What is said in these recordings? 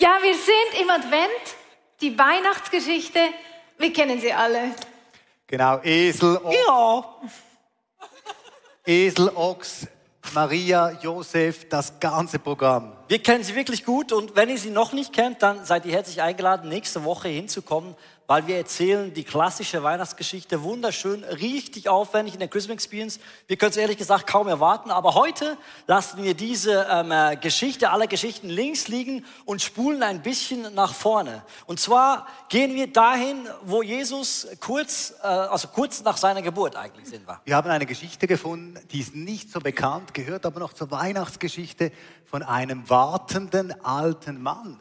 Ja, wir sind im Advent, die Weihnachtsgeschichte, wir kennen sie alle. Genau, Esel, Ochs, Ja. Esel, Ochs, Maria, Josef, das ganze Programm. Wir kennen sie wirklich gut und wenn ihr sie noch nicht kennt, dann seid ihr herzlich eingeladen, nächste Woche hinzukommen, weil wir erzählen die klassische Weihnachtsgeschichte wunderschön, richtig aufwendig in der Christmas Experience. Wir können es ehrlich gesagt kaum erwarten, aber heute lassen wir diese ähm, äh, Geschichte aller Geschichten links liegen und spulen ein bisschen nach vorne. Und zwar gehen wir dahin, wo Jesus kurz, äh, also kurz nach seiner Geburt eigentlich sind wir. Wir haben eine Geschichte gefunden, die ist nicht so bekannt, gehört aber noch zur Weihnachtsgeschichte von einem wartenden alten Mann.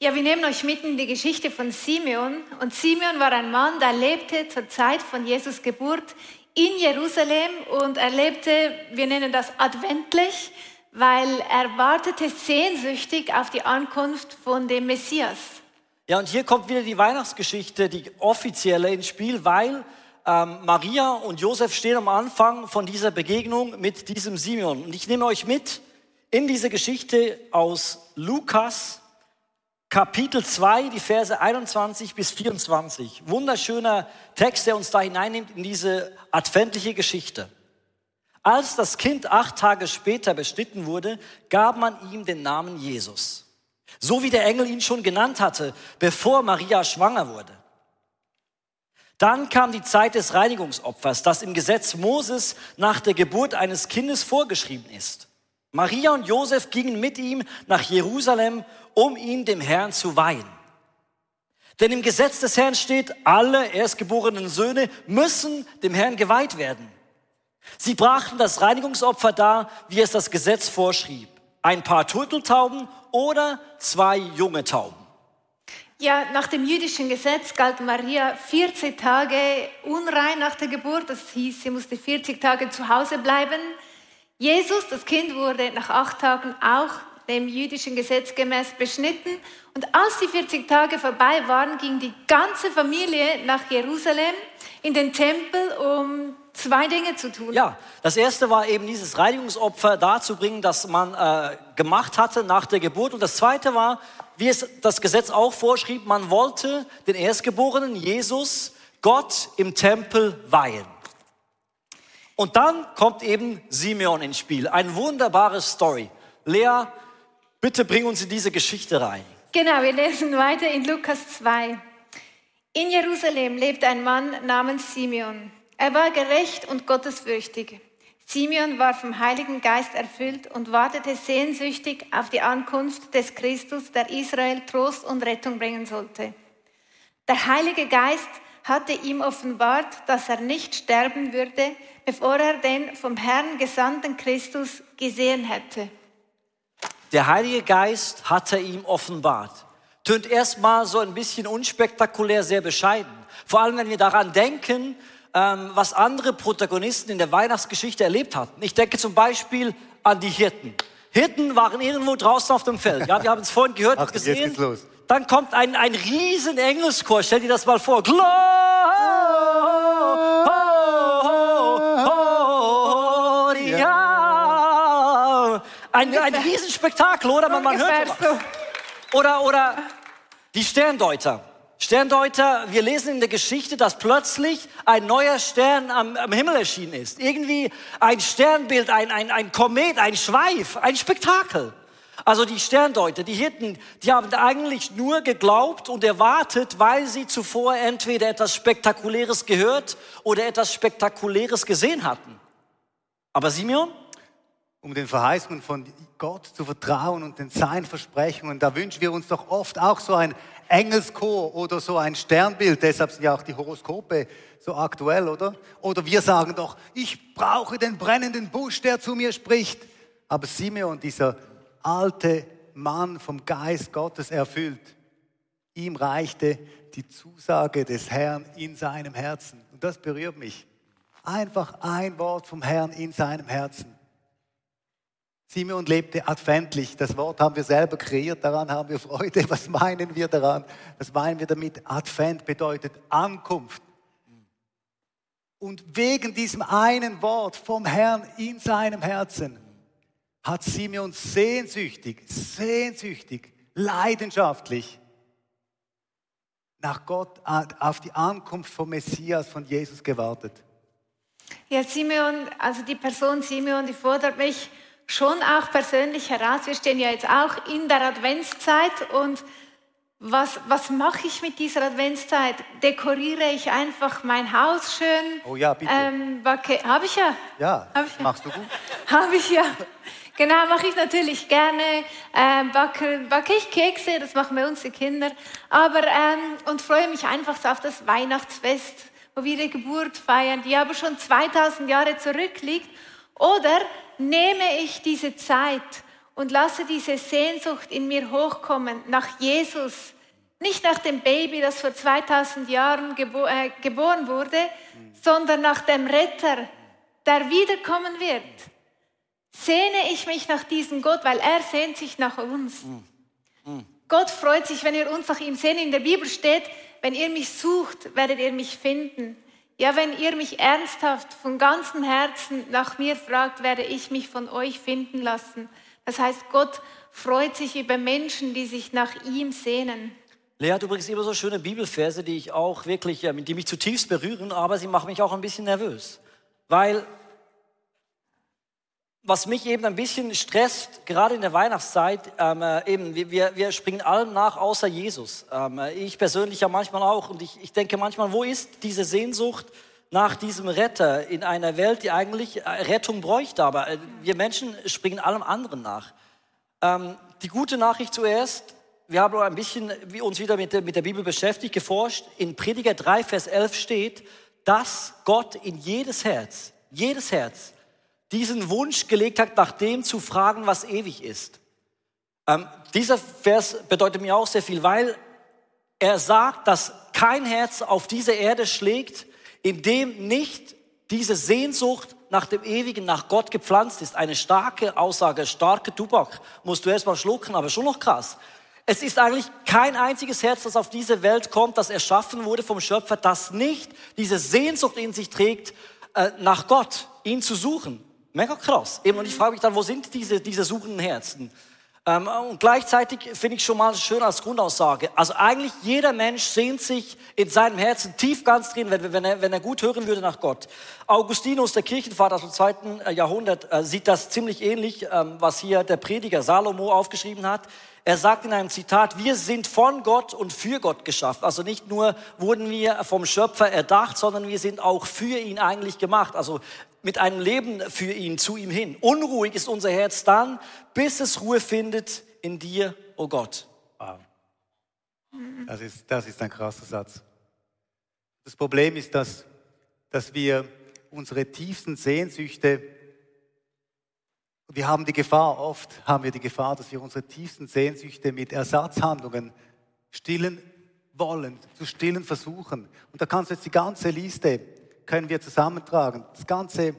Ja, wir nehmen euch mit in die Geschichte von Simeon. Und Simeon war ein Mann, der lebte zur Zeit von Jesus Geburt in Jerusalem und er lebte, wir nennen das adventlich, weil er wartete sehnsüchtig auf die Ankunft von dem Messias. Ja, und hier kommt wieder die Weihnachtsgeschichte, die offizielle ins Spiel, weil ähm, Maria und Josef stehen am Anfang von dieser Begegnung mit diesem Simeon. Und ich nehme euch mit in diese Geschichte aus Lukas, Kapitel 2, die Verse 21 bis 24. Wunderschöner Text, der uns da hineinnimmt in diese adventliche Geschichte. Als das Kind acht Tage später beschnitten wurde, gab man ihm den Namen Jesus. So wie der Engel ihn schon genannt hatte, bevor Maria schwanger wurde. Dann kam die Zeit des Reinigungsopfers, das im Gesetz Moses nach der Geburt eines Kindes vorgeschrieben ist. Maria und Josef gingen mit ihm nach Jerusalem, um ihn dem Herrn zu weihen. Denn im Gesetz des Herrn steht, alle erstgeborenen Söhne müssen dem Herrn geweiht werden. Sie brachten das Reinigungsopfer dar, wie es das Gesetz vorschrieb. Ein paar Turteltauben oder zwei junge Tauben. Ja, nach dem jüdischen Gesetz galt Maria 40 Tage unrein nach der Geburt. Das hieß, sie musste 40 Tage zu Hause bleiben. Jesus, das Kind, wurde nach acht Tagen auch dem jüdischen Gesetz gemäß beschnitten. Und als die 40 Tage vorbei waren, ging die ganze Familie nach Jerusalem in den Tempel, um zwei Dinge zu tun. Ja, das erste war eben dieses Reinigungsopfer darzubringen, das man äh, gemacht hatte nach der Geburt. Und das zweite war, wie es das Gesetz auch vorschrieb, man wollte den Erstgeborenen Jesus Gott im Tempel weihen. Und dann kommt eben Simeon ins Spiel. Eine wunderbare Story. Lea, bitte bring uns in diese Geschichte rein. Genau, wir lesen weiter in Lukas 2. In Jerusalem lebt ein Mann namens Simeon. Er war gerecht und gottesfürchtig. Simeon war vom Heiligen Geist erfüllt und wartete sehnsüchtig auf die Ankunft des Christus, der Israel Trost und Rettung bringen sollte. Der Heilige Geist hatte ihm offenbart, dass er nicht sterben würde, bevor er den vom Herrn gesandten Christus gesehen hätte. Der Heilige Geist hatte ihm offenbart. Tönt erstmal so ein bisschen unspektakulär, sehr bescheiden. Vor allem, wenn wir daran denken, ähm, was andere Protagonisten in der Weihnachtsgeschichte erlebt hatten. Ich denke zum Beispiel an die Hirten. Hirten waren irgendwo draußen auf dem Feld. Ja, wir haben es vorhin gehört und gesehen. geht's los. Dann kommt ein, ein riesen Engelschor. Stell dir das mal vor. Gloria. Ein, ein Riesenspektakel, oder? Man, man hört Ungefähr was. Oder, oder die Sterndeuter. Sterndeuter, wir lesen in der Geschichte, dass plötzlich ein neuer Stern am, am Himmel erschienen ist. Irgendwie ein Sternbild, ein, ein, ein Komet, ein Schweif, ein Spektakel. Also die Sterndeuter, die Hirten, die haben eigentlich nur geglaubt und erwartet, weil sie zuvor entweder etwas Spektakuläres gehört oder etwas Spektakuläres gesehen hatten. Aber Simeon? Um den Verheißungen von Gott zu vertrauen und den seinen Versprechungen. Da wünschen wir uns doch oft auch so ein Engelschor oder so ein Sternbild. Deshalb sind ja auch die Horoskope so aktuell, oder? Oder wir sagen doch, ich brauche den brennenden Busch, der zu mir spricht. Aber Simeon, dieser alte Mann vom Geist Gottes erfüllt, ihm reichte die Zusage des Herrn in seinem Herzen. Und das berührt mich. Einfach ein Wort vom Herrn in seinem Herzen. Simeon lebte adventlich. Das Wort haben wir selber kreiert, daran haben wir Freude. Was meinen wir daran? Was meinen wir damit? Advent bedeutet Ankunft. Und wegen diesem einen Wort vom Herrn in seinem Herzen hat Simeon sehnsüchtig, sehnsüchtig leidenschaftlich nach Gott, auf die Ankunft vom Messias, von Jesus gewartet. Ja, Simeon, also die Person Simeon, die fordert mich schon auch persönlich heraus. Wir stehen ja jetzt auch in der Adventszeit und was, was mache ich mit dieser Adventszeit? Dekoriere ich einfach mein Haus schön? Oh ja, bitte. Ähm, Habe ich ja. Ja, ich ja. machst du gut. Habe ich ja. Genau, mache ich natürlich gerne. Ähm, backe, backe ich Kekse, das machen wir uns die Kinder. Aber, ähm, und freue mich einfach so auf das Weihnachtsfest, wo wir die Geburt feiern, die aber schon 2000 Jahre zurückliegt. Oder nehme ich diese Zeit und lasse diese Sehnsucht in mir hochkommen nach Jesus, nicht nach dem Baby, das vor 2000 Jahren gebo äh, geboren wurde, mhm. sondern nach dem Retter, der wiederkommen wird sehne ich mich nach diesem Gott, weil er sehnt sich nach uns. Mm. Mm. Gott freut sich, wenn ihr uns nach ihm sehnt. In der Bibel steht, wenn ihr mich sucht, werdet ihr mich finden. Ja, wenn ihr mich ernsthaft von ganzem Herzen nach mir fragt, werde ich mich von euch finden lassen. Das heißt, Gott freut sich über Menschen, die sich nach ihm sehnen. Lea hat übrigens immer so schöne Bibelverse, die ich auch wirklich, die mich zutiefst berühren, aber sie machen mich auch ein bisschen nervös. Weil was mich eben ein bisschen stresst, gerade in der Weihnachtszeit, ähm, äh, eben, wir, wir springen allem nach, außer Jesus. Ähm, äh, ich persönlich ja manchmal auch. Und ich, ich denke manchmal, wo ist diese Sehnsucht nach diesem Retter in einer Welt, die eigentlich äh, Rettung bräuchte? Aber wir Menschen springen allem anderen nach. Ähm, die gute Nachricht zuerst, wir haben ein bisschen wie uns wieder mit der, mit der Bibel beschäftigt, geforscht. In Prediger 3, Vers 11 steht, dass Gott in jedes Herz, jedes Herz, diesen Wunsch gelegt hat, nach dem zu fragen, was ewig ist. Ähm, dieser Vers bedeutet mir auch sehr viel, weil er sagt, dass kein Herz auf dieser Erde schlägt, in dem nicht diese Sehnsucht nach dem Ewigen, nach Gott gepflanzt ist. Eine starke Aussage, starke Tubak. Musst du erst mal schlucken, aber schon noch krass. Es ist eigentlich kein einziges Herz, das auf diese Welt kommt, das erschaffen wurde vom Schöpfer, das nicht diese Sehnsucht in sich trägt, äh, nach Gott, ihn zu suchen. Mega krass. Und ich frage mich dann, wo sind diese, diese suchenden Herzen? Ähm, und gleichzeitig finde ich schon mal schön als Grundaussage. Also eigentlich jeder Mensch sehnt sich in seinem Herzen tief ganz drin, wenn, wenn, er, wenn er gut hören würde nach Gott. Augustinus, der Kirchenvater aus dem zweiten äh, Jahrhundert, äh, sieht das ziemlich ähnlich, ähm, was hier der Prediger Salomo aufgeschrieben hat. Er sagt in einem Zitat, wir sind von Gott und für Gott geschaffen. Also nicht nur wurden wir vom Schöpfer erdacht, sondern wir sind auch für ihn eigentlich gemacht. Also mit einem Leben für ihn, zu ihm hin. Unruhig ist unser Herz dann, bis es Ruhe findet in dir, oh Gott. Das ist, das ist ein krasser Satz. Das Problem ist, dass, dass wir unsere tiefsten Sehnsüchte, wir haben die Gefahr, oft haben wir die Gefahr, dass wir unsere tiefsten Sehnsüchte mit Ersatzhandlungen stillen wollen, zu stillen versuchen. Und da kannst du jetzt die ganze Liste können wir zusammentragen. Das ganze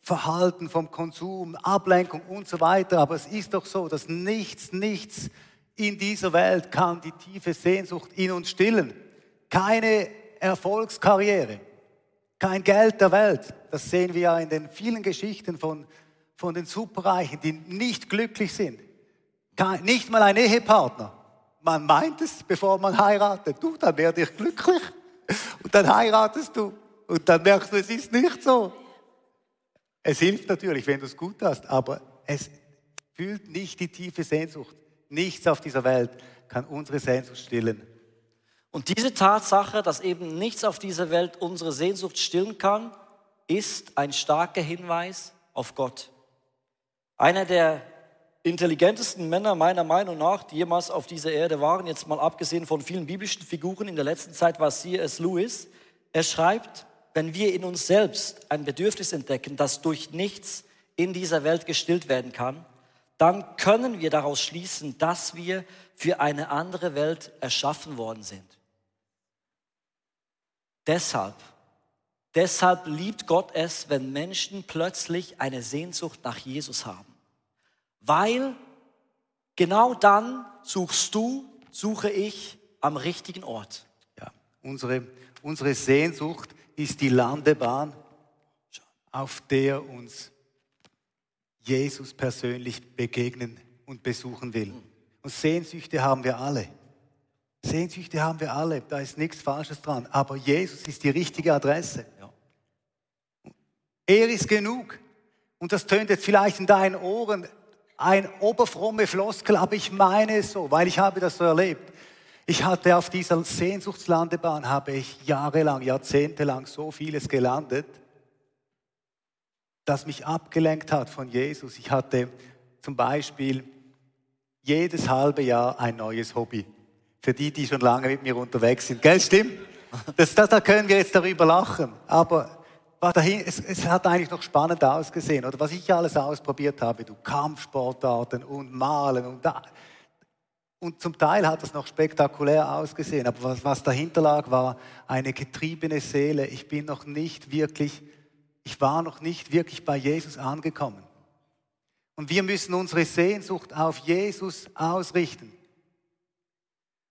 Verhalten vom Konsum, Ablenkung und so weiter. Aber es ist doch so, dass nichts, nichts in dieser Welt kann die tiefe Sehnsucht in uns stillen. Keine Erfolgskarriere, kein Geld der Welt. Das sehen wir ja in den vielen Geschichten von, von den Superreichen, die nicht glücklich sind. Kein, nicht mal ein Ehepartner. Man meint es, bevor man heiratet. Du, dann werde ich glücklich. Und dann heiratest du. Und dann merkst du, es ist nicht so. Es hilft natürlich, wenn du es gut hast, aber es fühlt nicht die tiefe Sehnsucht. Nichts auf dieser Welt kann unsere Sehnsucht stillen. Und diese Tatsache, dass eben nichts auf dieser Welt unsere Sehnsucht stillen kann, ist ein starker Hinweis auf Gott. Einer der intelligentesten Männer meiner Meinung nach, die jemals auf dieser Erde waren, jetzt mal abgesehen von vielen biblischen Figuren in der letzten Zeit, war C.S. Lewis. Er schreibt, wenn wir in uns selbst ein Bedürfnis entdecken, das durch nichts in dieser Welt gestillt werden kann, dann können wir daraus schließen, dass wir für eine andere Welt erschaffen worden sind. Deshalb, deshalb liebt Gott es, wenn Menschen plötzlich eine Sehnsucht nach Jesus haben. Weil genau dann suchst du, suche ich am richtigen Ort. Ja, unsere, unsere Sehnsucht ist die Landebahn, auf der uns Jesus persönlich begegnen und besuchen will. Und Sehnsüchte haben wir alle. Sehnsüchte haben wir alle, da ist nichts Falsches dran. Aber Jesus ist die richtige Adresse. Ja. Er ist genug. Und das tönt jetzt vielleicht in deinen Ohren ein oberfromme Floskel, aber ich meine es so, weil ich habe das so erlebt. Ich hatte auf dieser Sehnsuchtslandebahn, habe ich jahrelang, jahrzehntelang so vieles gelandet, das mich abgelenkt hat von Jesus. Ich hatte zum Beispiel jedes halbe Jahr ein neues Hobby. Für die, die schon lange mit mir unterwegs sind. Gell, stimmt? Das, das, da können wir jetzt darüber lachen. Aber war dahin, es, es, hat eigentlich noch spannend ausgesehen. Oder was ich alles ausprobiert habe, du Kampfsportarten und Malen und da. Und zum Teil hat es noch spektakulär ausgesehen. Aber was, was dahinter lag, war eine getriebene Seele. Ich bin noch nicht wirklich, ich war noch nicht wirklich bei Jesus angekommen. Und wir müssen unsere Sehnsucht auf Jesus ausrichten.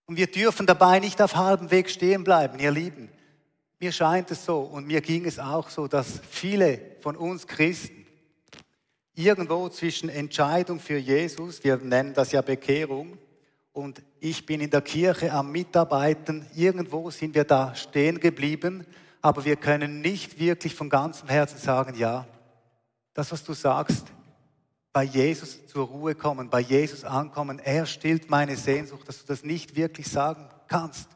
Und wir dürfen dabei nicht auf halbem Weg stehen bleiben, ihr Lieben. Mir scheint es so und mir ging es auch so, dass viele von uns Christen irgendwo zwischen Entscheidung für Jesus, wir nennen das ja Bekehrung, und ich bin in der Kirche am Mitarbeiten, irgendwo sind wir da stehen geblieben, aber wir können nicht wirklich von ganzem Herzen sagen, ja, das, was du sagst, bei Jesus zur Ruhe kommen, bei Jesus ankommen. Er stillt meine Sehnsucht, dass du das nicht wirklich sagen kannst.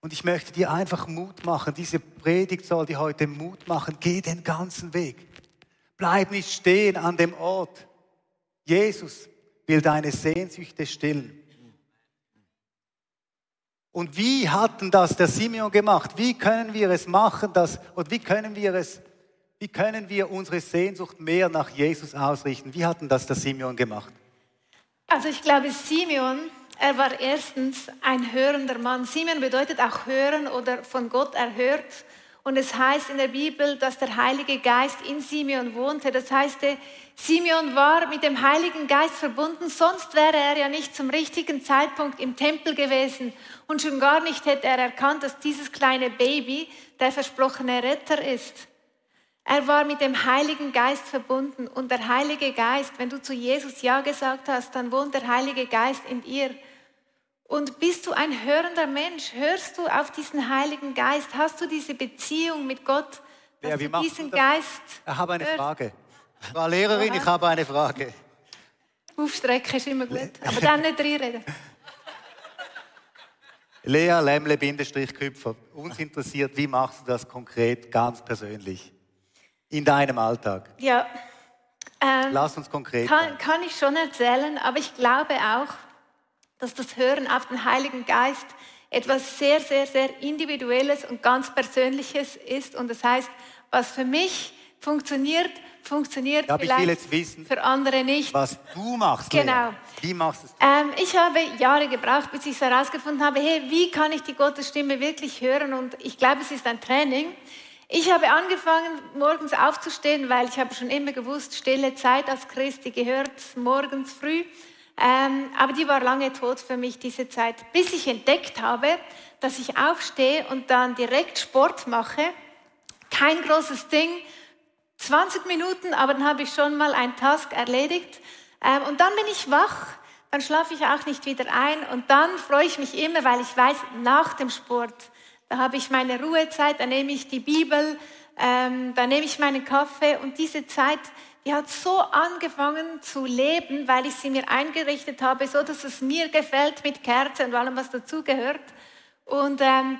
Und ich möchte dir einfach Mut machen. Diese Predigt soll dir heute Mut machen. Geh den ganzen Weg. Bleib nicht stehen an dem Ort. Jesus will deine Sehnsüchte stillen. Und wie hatten das der Simeon gemacht? Wie können wir es machen, dass, und wie können wir es wie können wir unsere Sehnsucht mehr nach Jesus ausrichten? Wie hatten das der Simeon gemacht? Also ich glaube, Simeon, er war erstens ein hörender Mann. Simeon bedeutet auch hören oder von Gott erhört. Und es heißt in der Bibel, dass der Heilige Geist in Simeon wohnte. Das heißt, Simeon war mit dem Heiligen Geist verbunden, sonst wäre er ja nicht zum richtigen Zeitpunkt im Tempel gewesen. Und schon gar nicht hätte er erkannt, dass dieses kleine Baby der versprochene Retter ist. Er war mit dem Heiligen Geist verbunden und der Heilige Geist, wenn du zu Jesus Ja gesagt hast, dann wohnt der Heilige Geist in dir. Und bist du ein hörender Mensch? Hörst du auf diesen Heiligen Geist? Hast du diese Beziehung mit Gott? Ja, wie du diesen du Geist? Ich habe eine hörst? Frage. Frau Lehrerin, ich habe eine Frage. Aufstrecken ist immer gut, aber dann nicht reinreden. Lea Lämmle-Küpfer, uns interessiert, wie machst du das konkret, ganz persönlich? in deinem Alltag? Ja. Ähm, Lass uns konkret. Kann, kann ich schon erzählen, aber ich glaube auch, dass das Hören auf den Heiligen Geist etwas sehr, sehr, sehr Individuelles und ganz Persönliches ist. Und das heißt, was für mich funktioniert, funktioniert ja, vielleicht ich will jetzt wissen, für andere nicht. Was du machst. Genau. Lea. Wie machst du es? Ähm, ich habe Jahre gebraucht, bis ich herausgefunden habe, hey, wie kann ich die Gottesstimme wirklich hören? Und ich glaube, es ist ein Training. Ich habe angefangen, morgens aufzustehen, weil ich habe schon immer gewusst, stille Zeit als Christ, die gehört morgens früh. Ähm, aber die war lange tot für mich, diese Zeit, bis ich entdeckt habe, dass ich aufstehe und dann direkt Sport mache. Kein großes Ding, 20 Minuten, aber dann habe ich schon mal einen Task erledigt. Ähm, und dann bin ich wach, dann schlafe ich auch nicht wieder ein und dann freue ich mich immer, weil ich weiß, nach dem Sport da habe ich meine Ruhezeit, da nehme ich die Bibel, ähm, da nehme ich meinen Kaffee und diese Zeit, die hat so angefangen zu leben, weil ich sie mir eingerichtet habe, so dass es mir gefällt mit Kerzen und allem, was dazugehört. Und ähm,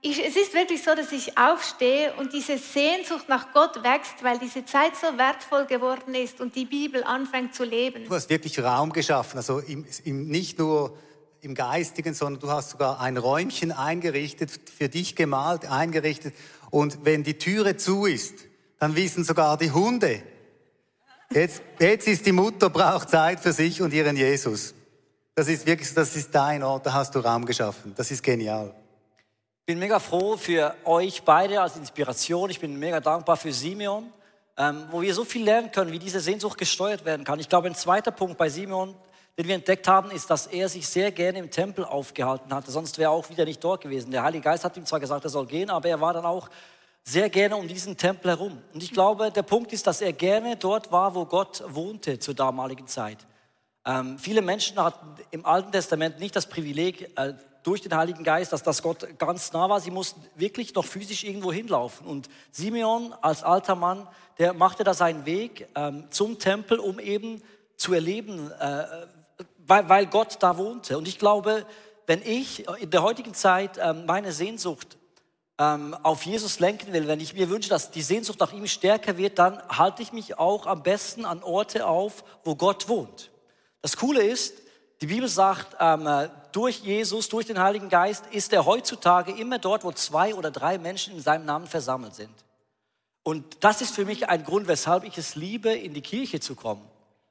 ich, es ist wirklich so, dass ich aufstehe und diese Sehnsucht nach Gott wächst, weil diese Zeit so wertvoll geworden ist und die Bibel anfängt zu leben. Du hast wirklich Raum geschaffen, also im, im, nicht nur im Geistigen, sondern du hast sogar ein Räumchen eingerichtet, für dich gemalt, eingerichtet. Und wenn die Türe zu ist, dann wissen sogar die Hunde, jetzt, jetzt ist die Mutter, braucht Zeit für sich und ihren Jesus. Das ist wirklich, das ist dein Ort, da hast du Raum geschaffen. Das ist genial. Ich bin mega froh für euch beide als Inspiration. Ich bin mega dankbar für Simeon, ähm, wo wir so viel lernen können, wie diese Sehnsucht gesteuert werden kann. Ich glaube, ein zweiter Punkt bei Simeon den wir entdeckt haben, ist, dass er sich sehr gerne im Tempel aufgehalten hatte. Sonst wäre er auch wieder nicht dort gewesen. Der Heilige Geist hat ihm zwar gesagt, er soll gehen, aber er war dann auch sehr gerne um diesen Tempel herum. Und ich glaube, der Punkt ist, dass er gerne dort war, wo Gott wohnte zur damaligen Zeit. Ähm, viele Menschen hatten im Alten Testament nicht das Privileg, äh, durch den Heiligen Geist, dass das Gott ganz nah war. Sie mussten wirklich noch physisch irgendwo hinlaufen. Und Simeon als alter Mann, der machte da seinen Weg ähm, zum Tempel, um eben zu erleben, äh, weil, weil Gott da wohnte. Und ich glaube, wenn ich in der heutigen Zeit ähm, meine Sehnsucht ähm, auf Jesus lenken will, wenn ich mir wünsche, dass die Sehnsucht nach ihm stärker wird, dann halte ich mich auch am besten an Orte auf, wo Gott wohnt. Das Coole ist, die Bibel sagt, ähm, äh, durch Jesus, durch den Heiligen Geist ist er heutzutage immer dort, wo zwei oder drei Menschen in seinem Namen versammelt sind. Und das ist für mich ein Grund, weshalb ich es liebe, in die Kirche zu kommen.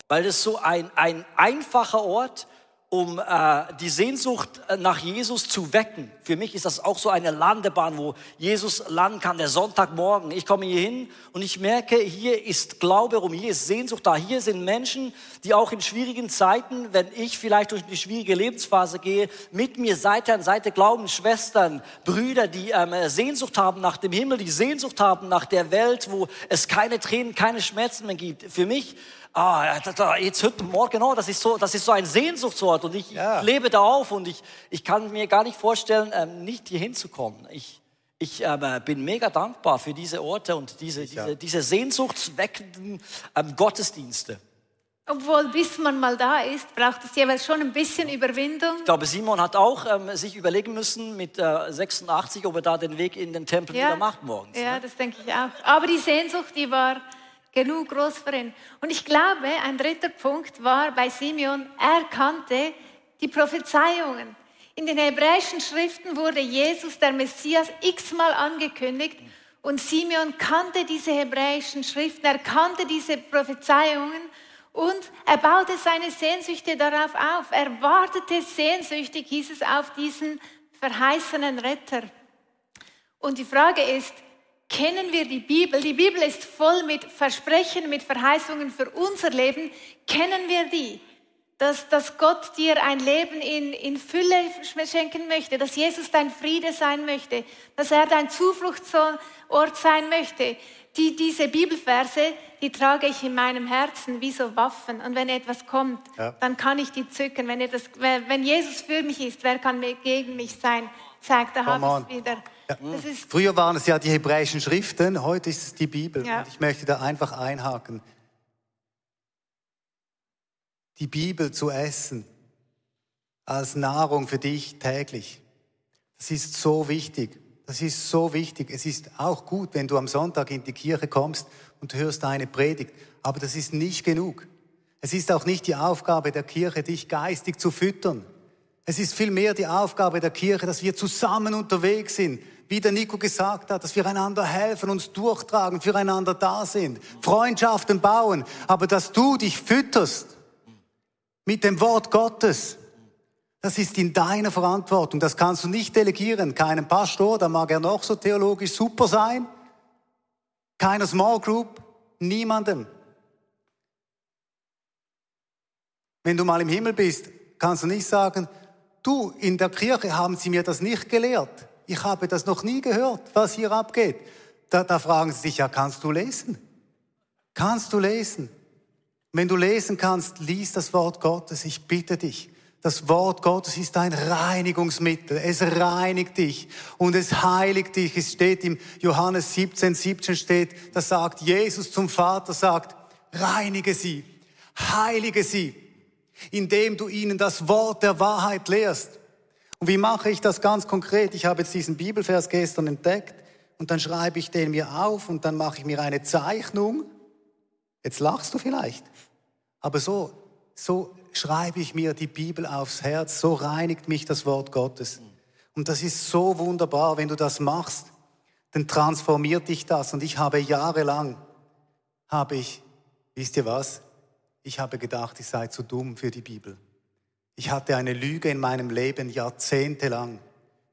Weil es so ein, ein einfacher Ort, um äh, die Sehnsucht äh, nach Jesus zu wecken. Für mich ist das auch so eine Landebahn, wo Jesus landen kann, der Sonntagmorgen. Ich komme hier hin und ich merke, hier ist Glaube rum, hier ist Sehnsucht da. Hier sind Menschen, die auch in schwierigen Zeiten, wenn ich vielleicht durch die schwierige Lebensphase gehe, mit mir Seite an Seite glauben, Schwestern, Brüder, die ähm, Sehnsucht haben nach dem Himmel, die Sehnsucht haben nach der Welt, wo es keine Tränen, keine Schmerzen mehr gibt. Für mich ah, jetzt heute Morgen, oh, das ist so, das ist so ein Sehnsuchtsort und ich, ja. ich lebe da auf und ich, ich kann mir gar nicht vorstellen, ähm, nicht hier hinzukommen. Ich, ich ähm, bin mega dankbar für diese Orte und diese, diese, diese sehnsuchtsweckenden ähm, Gottesdienste. Obwohl, bis man mal da ist, braucht es jeweils schon ein bisschen Überwindung. Ich glaube, Simon hat auch ähm, sich überlegen müssen mit äh, 86, ob er da den Weg in den Tempel ja. wieder macht morgens. Ja, ne? das denke ich auch. Aber die Sehnsucht, die war genug groß für ihn. Und ich glaube, ein dritter Punkt war bei Simeon, er kannte die Prophezeiungen. In den hebräischen Schriften wurde Jesus, der Messias, x-mal angekündigt. Und Simeon kannte diese hebräischen Schriften, er kannte diese Prophezeiungen und er baute seine Sehnsüchte darauf auf. Er wartete sehnsüchtig, hieß es, auf diesen verheißenen Retter. Und die Frage ist, kennen wir die Bibel. Die Bibel ist voll mit Versprechen, mit Verheißungen für unser Leben. Kennen wir die? Dass, dass Gott dir ein Leben in, in Fülle schenken möchte, dass Jesus dein Friede sein möchte, dass er dein Zufluchtsort sein möchte. Die, diese Bibelverse, die trage ich in meinem Herzen wie so Waffen. Und wenn etwas kommt, ja. dann kann ich die zücken. Wenn, etwas, wenn Jesus für mich ist, wer kann gegen mich sein? Zeigt, da habe ich es wieder. Früher waren es ja die hebräischen Schriften, heute ist es die Bibel. Ja. Und ich möchte da einfach einhaken. Die Bibel zu essen als Nahrung für dich täglich. Das ist so wichtig. Das ist so wichtig. Es ist auch gut, wenn du am Sonntag in die Kirche kommst und hörst eine Predigt. Aber das ist nicht genug. Es ist auch nicht die Aufgabe der Kirche, dich geistig zu füttern. Es ist vielmehr die Aufgabe der Kirche, dass wir zusammen unterwegs sind, wie der Nico gesagt hat, dass wir einander helfen, uns durchtragen, füreinander da sind, Freundschaften bauen, aber dass du dich fütterst mit dem Wort Gottes. Das ist in deiner Verantwortung. Das kannst du nicht delegieren. Keinem Pastor, da mag er noch so theologisch super sein. Keiner Small Group, niemandem. Wenn du mal im Himmel bist, kannst du nicht sagen, du, in der Kirche haben sie mir das nicht gelehrt ich habe das noch nie gehört, was hier abgeht. Da, da fragen sie sich, ja, kannst du lesen? Kannst du lesen? Wenn du lesen kannst, lies das Wort Gottes, ich bitte dich. Das Wort Gottes ist ein Reinigungsmittel. Es reinigt dich und es heiligt dich. Es steht im Johannes 17, 17 steht, da sagt Jesus zum Vater, sagt, reinige sie, heilige sie, indem du ihnen das Wort der Wahrheit lehrst. Und wie mache ich das ganz konkret? Ich habe jetzt diesen Bibelvers gestern entdeckt und dann schreibe ich den mir auf und dann mache ich mir eine Zeichnung. Jetzt lachst du vielleicht. Aber so, so schreibe ich mir die Bibel aufs Herz. So reinigt mich das Wort Gottes. Und das ist so wunderbar, wenn du das machst, dann transformiert dich das. Und ich habe jahrelang, habe ich, wisst ihr was? Ich habe gedacht, ich sei zu dumm für die Bibel. Ich hatte eine Lüge in meinem Leben jahrzehntelang,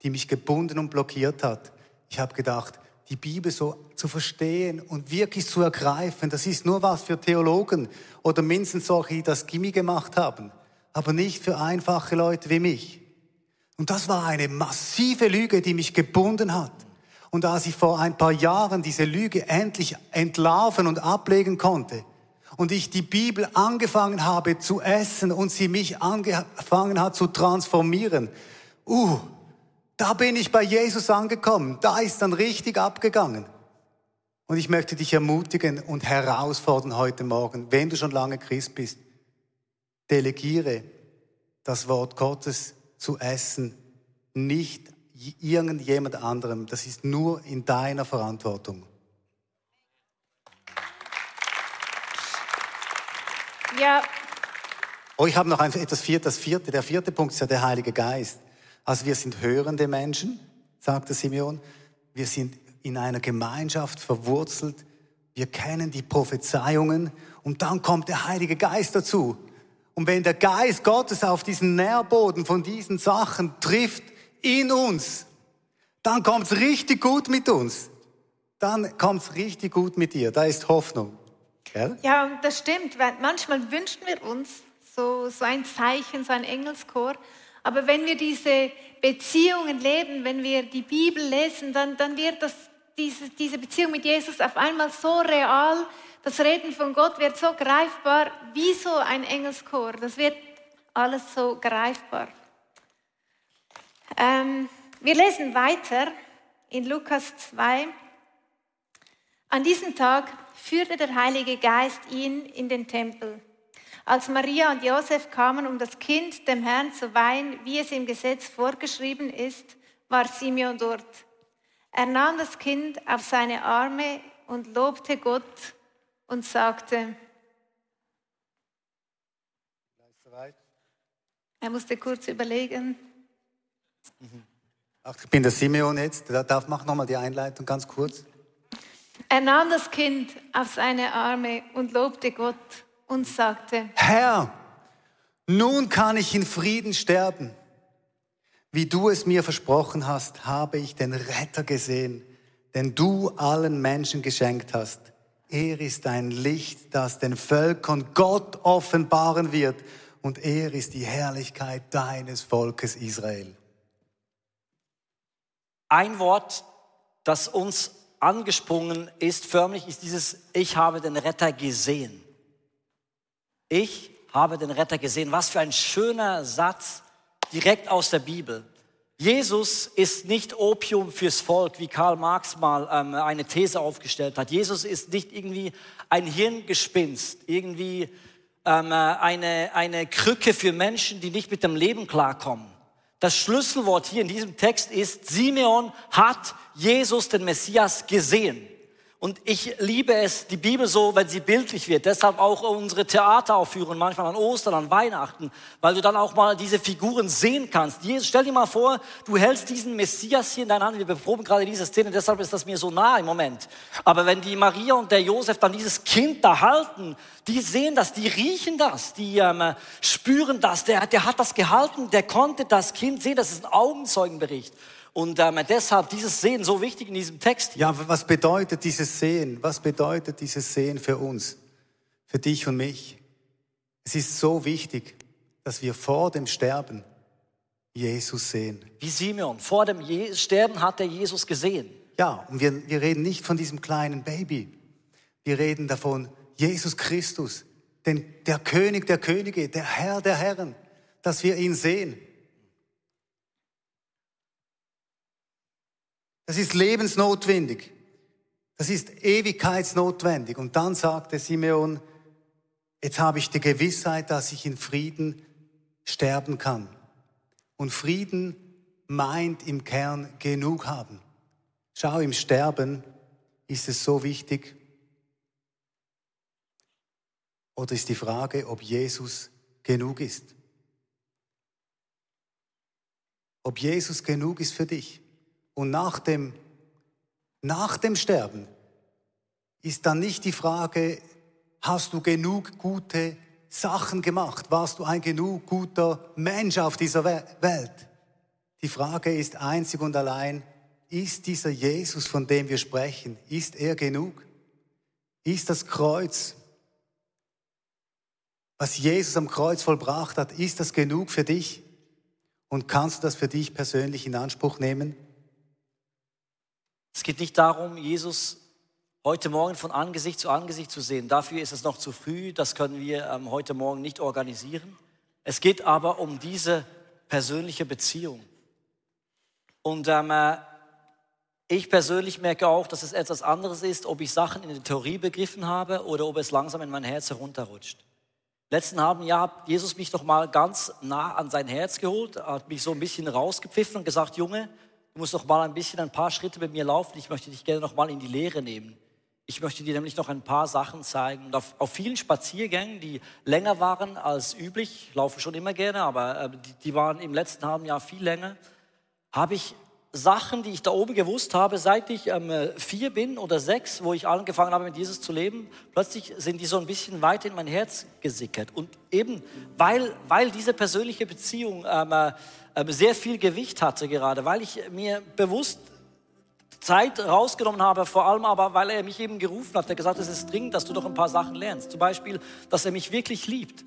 die mich gebunden und blockiert hat. Ich habe gedacht, die Bibel so zu verstehen und wirklich zu ergreifen, das ist nur was für Theologen oder mindestens solche, die das Gimmi gemacht haben, aber nicht für einfache Leute wie mich. Und das war eine massive Lüge, die mich gebunden hat. Und als ich vor ein paar Jahren diese Lüge endlich entlarven und ablegen konnte und ich die Bibel angefangen habe zu essen und sie mich angefangen hat zu transformieren, uh, da bin ich bei Jesus angekommen. Da ist dann richtig abgegangen. Und ich möchte dich ermutigen und herausfordern heute Morgen, wenn du schon lange Christ bist, delegiere das Wort Gottes zu essen, nicht irgendjemand anderem. Das ist nur in deiner Verantwortung. Ja. Oh, ich habe noch ein, etwas vierte, das vierte. Der vierte Punkt ist ja der Heilige Geist. Also wir sind hörende Menschen, sagte Simeon. Wir sind in einer Gemeinschaft verwurzelt. Wir kennen die Prophezeiungen und dann kommt der Heilige Geist dazu. Und wenn der Geist Gottes auf diesen Nährboden von diesen Sachen trifft in uns, dann kommt's richtig gut mit uns. Dann kommt's richtig gut mit dir. Da ist Hoffnung. Gell? Ja, das stimmt. Weil manchmal wünschen wir uns so, so ein Zeichen, so ein Engelschor. Aber wenn wir diese Beziehungen leben, wenn wir die Bibel lesen, dann, dann wird das, diese, diese Beziehung mit Jesus auf einmal so real. Das Reden von Gott wird so greifbar wie so ein Engelschor. Das wird alles so greifbar. Ähm, wir lesen weiter in Lukas 2. An diesem Tag führte der Heilige Geist ihn in den Tempel. Als Maria und Josef kamen, um das Kind dem Herrn zu weihen, wie es im Gesetz vorgeschrieben ist, war Simeon dort. Er nahm das Kind auf seine Arme und lobte Gott und sagte, er musste kurz überlegen. Ach, ich bin der Simeon jetzt. Darf mach noch mal die Einleitung ganz kurz. Er nahm das Kind auf seine Arme und lobte Gott und sagte, Herr, nun kann ich in Frieden sterben. Wie du es mir versprochen hast, habe ich den Retter gesehen, den du allen Menschen geschenkt hast. Er ist ein Licht, das den Völkern Gott offenbaren wird, und er ist die Herrlichkeit deines Volkes Israel. Ein Wort, das uns angesprungen ist, förmlich, ist dieses Ich habe den Retter gesehen. Ich habe den Retter gesehen. Was für ein schöner Satz direkt aus der Bibel. Jesus ist nicht Opium fürs Volk, wie Karl Marx mal ähm, eine These aufgestellt hat. Jesus ist nicht irgendwie ein Hirngespinst, irgendwie ähm, eine, eine Krücke für Menschen, die nicht mit dem Leben klarkommen. Das Schlüsselwort hier in diesem Text ist, Simeon hat Jesus, den Messias, gesehen. Und ich liebe es, die Bibel so, wenn sie bildlich wird. Deshalb auch unsere Theateraufführungen, manchmal an Ostern, an Weihnachten, weil du dann auch mal diese Figuren sehen kannst. Jesus, stell dir mal vor, du hältst diesen Messias hier in deiner Hand. Wir beproben gerade diese Szene, deshalb ist das mir so nah im Moment. Aber wenn die Maria und der Josef dann dieses Kind da halten, die sehen das, die riechen das, die ähm, spüren das. Der, der hat das gehalten, der konnte das Kind sehen. Das ist ein Augenzeugenbericht. Und ähm, deshalb dieses Sehen so wichtig in diesem Text. Ja, was bedeutet dieses Sehen? Was bedeutet dieses Sehen für uns? Für dich und mich? Es ist so wichtig, dass wir vor dem Sterben Jesus sehen. Wie Simeon, vor dem Je Sterben hat er Jesus gesehen. Ja, und wir, wir reden nicht von diesem kleinen Baby. Wir reden davon, Jesus Christus, den, der König der Könige, der Herr der Herren, dass wir ihn sehen. Das ist lebensnotwendig. Das ist ewigkeitsnotwendig. Und dann sagte Simeon, jetzt habe ich die Gewissheit, dass ich in Frieden sterben kann. Und Frieden meint im Kern genug haben. Schau, im Sterben ist es so wichtig. Oder ist die Frage, ob Jesus genug ist? Ob Jesus genug ist für dich? Und nach dem, nach dem Sterben ist dann nicht die Frage, hast du genug gute Sachen gemacht? Warst du ein genug guter Mensch auf dieser Welt? Die Frage ist einzig und allein, ist dieser Jesus, von dem wir sprechen, ist er genug? Ist das Kreuz, was Jesus am Kreuz vollbracht hat, ist das genug für dich? Und kannst du das für dich persönlich in Anspruch nehmen? Es geht nicht darum, Jesus heute Morgen von Angesicht zu Angesicht zu sehen. Dafür ist es noch zu früh, das können wir ähm, heute Morgen nicht organisieren. Es geht aber um diese persönliche Beziehung. Und ähm, äh, ich persönlich merke auch, dass es etwas anderes ist, ob ich Sachen in der Theorie begriffen habe oder ob es langsam in mein Herz herunterrutscht. Letzten halben Jahr hat Jesus mich doch mal ganz nah an sein Herz geholt, hat mich so ein bisschen rausgepfiffen und gesagt, Junge, du musst doch mal ein bisschen ein paar Schritte mit mir laufen. Ich möchte dich gerne noch mal in die Lehre nehmen. Ich möchte dir nämlich noch ein paar Sachen zeigen. Und auf, auf vielen Spaziergängen, die länger waren als üblich, ich laufe schon immer gerne, aber äh, die, die waren im letzten halben Jahr viel länger, habe ich Sachen, die ich da oben gewusst habe, seit ich ähm, vier bin oder sechs, wo ich angefangen habe, mit Jesus zu leben, plötzlich sind die so ein bisschen weiter in mein Herz gesickert. Und eben, weil, weil diese persönliche Beziehung ähm, äh, ähm, sehr viel Gewicht hatte gerade, weil ich mir bewusst Zeit rausgenommen habe, vor allem aber, weil er mich eben gerufen hat, er gesagt, es ist dringend, dass du doch ein paar Sachen lernst. Zum Beispiel, dass er mich wirklich liebt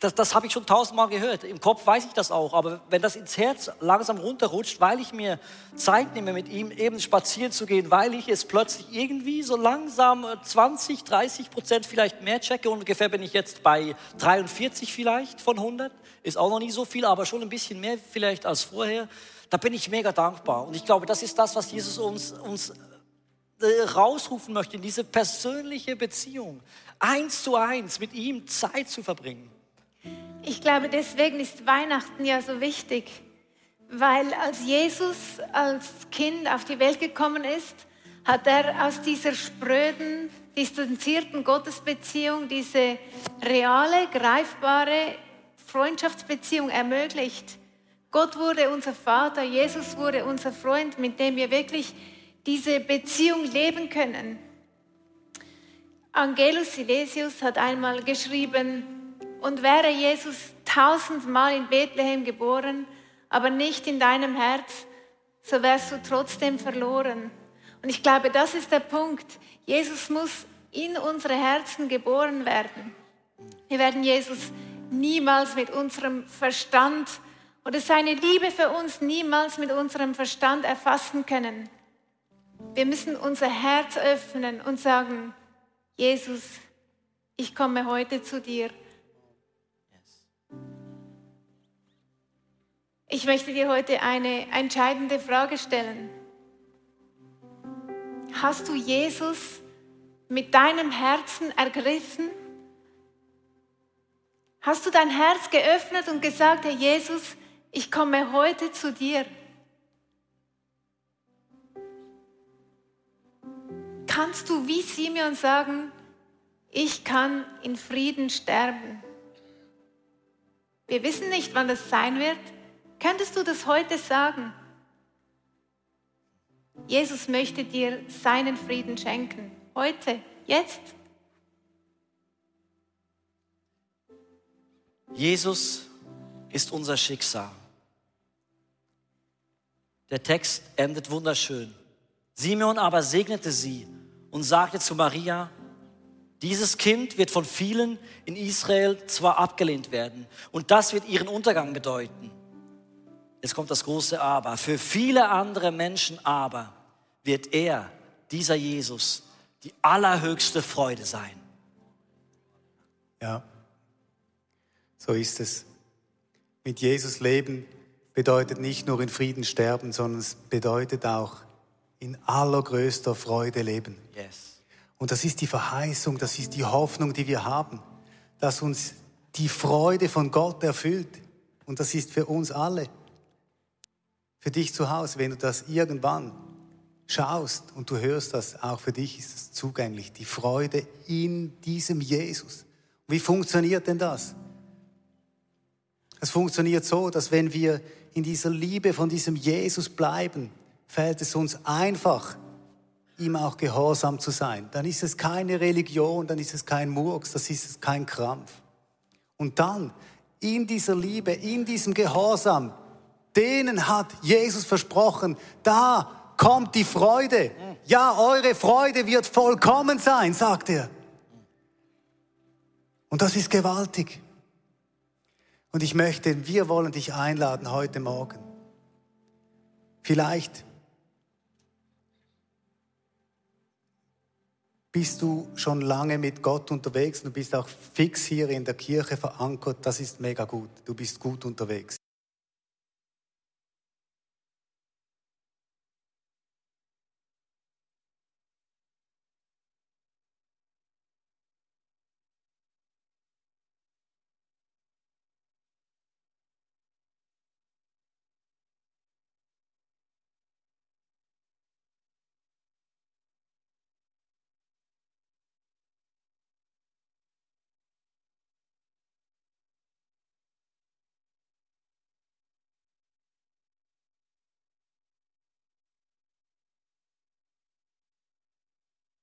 das, das habe ich schon tausendmal gehört. Im Kopf weiß ich das auch. Aber wenn das ins Herz langsam runterrutscht, weil ich mir Zeit nehme, mit ihm eben spazieren zu gehen, weil ich es plötzlich irgendwie so langsam 20, 30 Prozent vielleicht mehr checke. Ungefähr bin ich jetzt bei 43 vielleicht von 100. Ist auch noch nicht so viel, aber schon ein bisschen mehr vielleicht als vorher. Da bin ich mega dankbar. Und ich glaube, das ist das, was Jesus uns, uns äh, rausrufen möchte, in diese persönliche Beziehung. Eins zu eins mit ihm Zeit zu verbringen. Ich glaube, deswegen ist Weihnachten ja so wichtig, weil als Jesus als Kind auf die Welt gekommen ist, hat er aus dieser spröden, distanzierten Gottesbeziehung diese reale, greifbare Freundschaftsbeziehung ermöglicht. Gott wurde unser Vater, Jesus wurde unser Freund, mit dem wir wirklich diese Beziehung leben können. Angelus Silesius hat einmal geschrieben, und wäre Jesus tausendmal in Bethlehem geboren, aber nicht in deinem Herz, so wärst du trotzdem verloren. Und ich glaube, das ist der Punkt. Jesus muss in unsere Herzen geboren werden. Wir werden Jesus niemals mit unserem Verstand oder seine Liebe für uns niemals mit unserem Verstand erfassen können. Wir müssen unser Herz öffnen und sagen, Jesus, ich komme heute zu dir Ich möchte dir heute eine entscheidende Frage stellen. Hast du Jesus mit deinem Herzen ergriffen? Hast du dein Herz geöffnet und gesagt, Herr Jesus, ich komme heute zu dir? Kannst du wie Simeon sagen, ich kann in Frieden sterben? Wir wissen nicht, wann das sein wird. Könntest du das heute sagen? Jesus möchte dir seinen Frieden schenken. Heute, jetzt. Jesus ist unser Schicksal. Der Text endet wunderschön. Simeon aber segnete sie und sagte zu Maria, dieses Kind wird von vielen in Israel zwar abgelehnt werden und das wird ihren Untergang bedeuten. Jetzt kommt das große Aber. Für viele andere Menschen aber wird er, dieser Jesus, die allerhöchste Freude sein. Ja, so ist es. Mit Jesus leben bedeutet nicht nur in Frieden sterben, sondern es bedeutet auch in allergrößter Freude leben. Yes. Und das ist die Verheißung, das ist die Hoffnung, die wir haben, dass uns die Freude von Gott erfüllt. Und das ist für uns alle für dich zu Hause, wenn du das irgendwann schaust und du hörst das, auch für dich ist es zugänglich. Die Freude in diesem Jesus. Wie funktioniert denn das? Es funktioniert so, dass wenn wir in dieser Liebe von diesem Jesus bleiben, fällt es uns einfach, ihm auch gehorsam zu sein. Dann ist es keine Religion, dann ist es kein Murks, das ist es kein Krampf. Und dann in dieser Liebe, in diesem Gehorsam, denen hat Jesus versprochen, da kommt die Freude. Ja, eure Freude wird vollkommen sein, sagt er. Und das ist gewaltig. Und ich möchte, wir wollen dich einladen heute Morgen. Vielleicht bist du schon lange mit Gott unterwegs und du bist auch fix hier in der Kirche verankert. Das ist mega gut. Du bist gut unterwegs.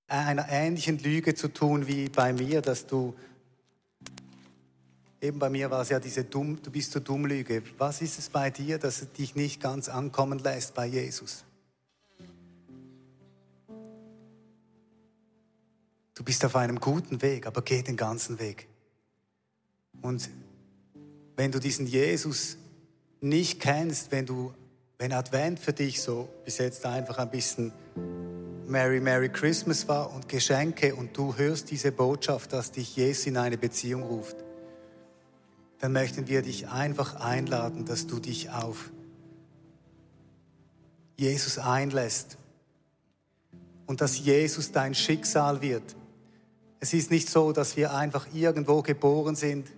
Einer ähnlichen Lüge zu tun wie bei mir, dass du, eben bei mir war es ja diese dumm, du bist so dumm Lüge. Was ist es bei dir, dass es dich nicht ganz ankommen lässt bei Jesus? Du bist auf einem guten Weg, aber geh den ganzen Weg. Und wenn du diesen Jesus nicht kennst, wenn du, wenn Advent für dich so bis jetzt einfach ein bisschen Merry, Merry Christmas war und Geschenke und du hörst diese Botschaft, dass dich Jesus in eine Beziehung ruft, dann möchten wir dich einfach einladen, dass du dich auf Jesus einlässt und dass Jesus dein Schicksal wird. Es ist nicht so, dass wir einfach irgendwo geboren sind.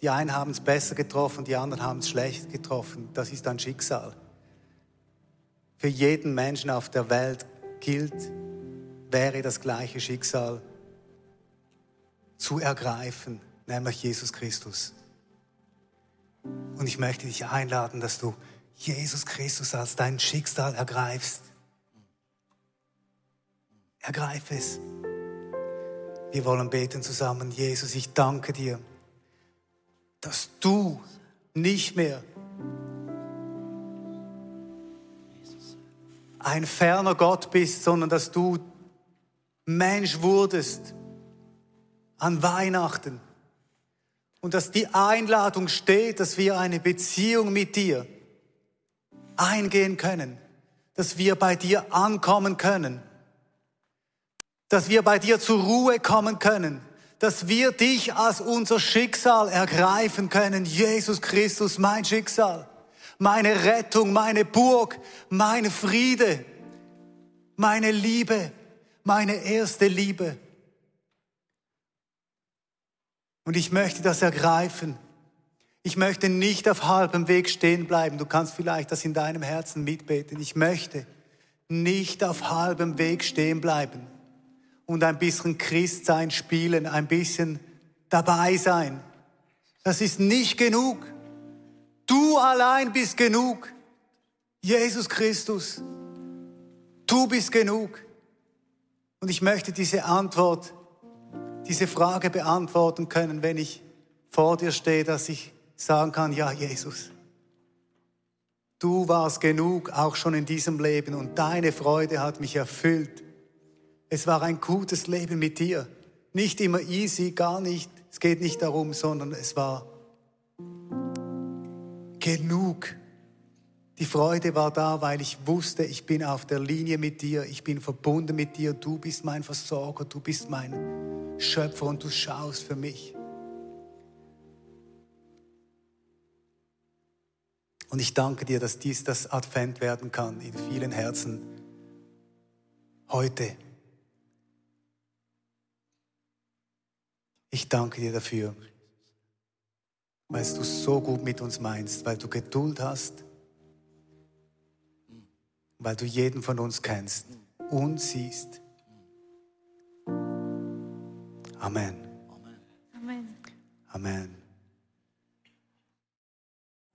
Die einen haben es besser getroffen, die anderen haben es schlecht getroffen. Das ist ein Schicksal für jeden Menschen auf der Welt gilt, wäre das gleiche Schicksal zu ergreifen, nämlich Jesus Christus. Und ich möchte dich einladen, dass du Jesus Christus als dein Schicksal ergreifst. Ergreif es. Wir wollen beten zusammen. Jesus, ich danke dir, dass du nicht mehr ein ferner Gott bist, sondern dass du Mensch wurdest an Weihnachten. Und dass die Einladung steht, dass wir eine Beziehung mit dir eingehen können, dass wir bei dir ankommen können, dass wir bei dir zur Ruhe kommen können, dass wir dich als unser Schicksal ergreifen können. Jesus Christus, mein Schicksal meine Rettung, meine Burg, mein Friede, meine Liebe, meine erste Liebe. Und ich möchte das ergreifen. Ich möchte nicht auf halbem Weg stehen bleiben. Du kannst vielleicht das in deinem Herzen mitbeten. Ich möchte nicht auf halbem Weg stehen bleiben und ein bisschen Christsein spielen, ein bisschen dabei sein. Das ist nicht genug. Du allein bist genug. Jesus Christus, du bist genug. Und ich möchte diese Antwort, diese Frage beantworten können, wenn ich vor dir stehe, dass ich sagen kann, ja Jesus, du warst genug auch schon in diesem Leben und deine Freude hat mich erfüllt. Es war ein gutes Leben mit dir. Nicht immer easy, gar nicht. Es geht nicht darum, sondern es war genug. Die Freude war da, weil ich wusste, ich bin auf der Linie mit dir, ich bin verbunden mit dir, du bist mein Versorger, du bist mein Schöpfer und du schaust für mich. Und ich danke dir, dass dies das Advent werden kann in vielen Herzen heute. Ich danke dir dafür weil du so gut mit uns meinst, weil du Geduld hast, weil du jeden von uns kennst und siehst. Amen. Amen. Amen.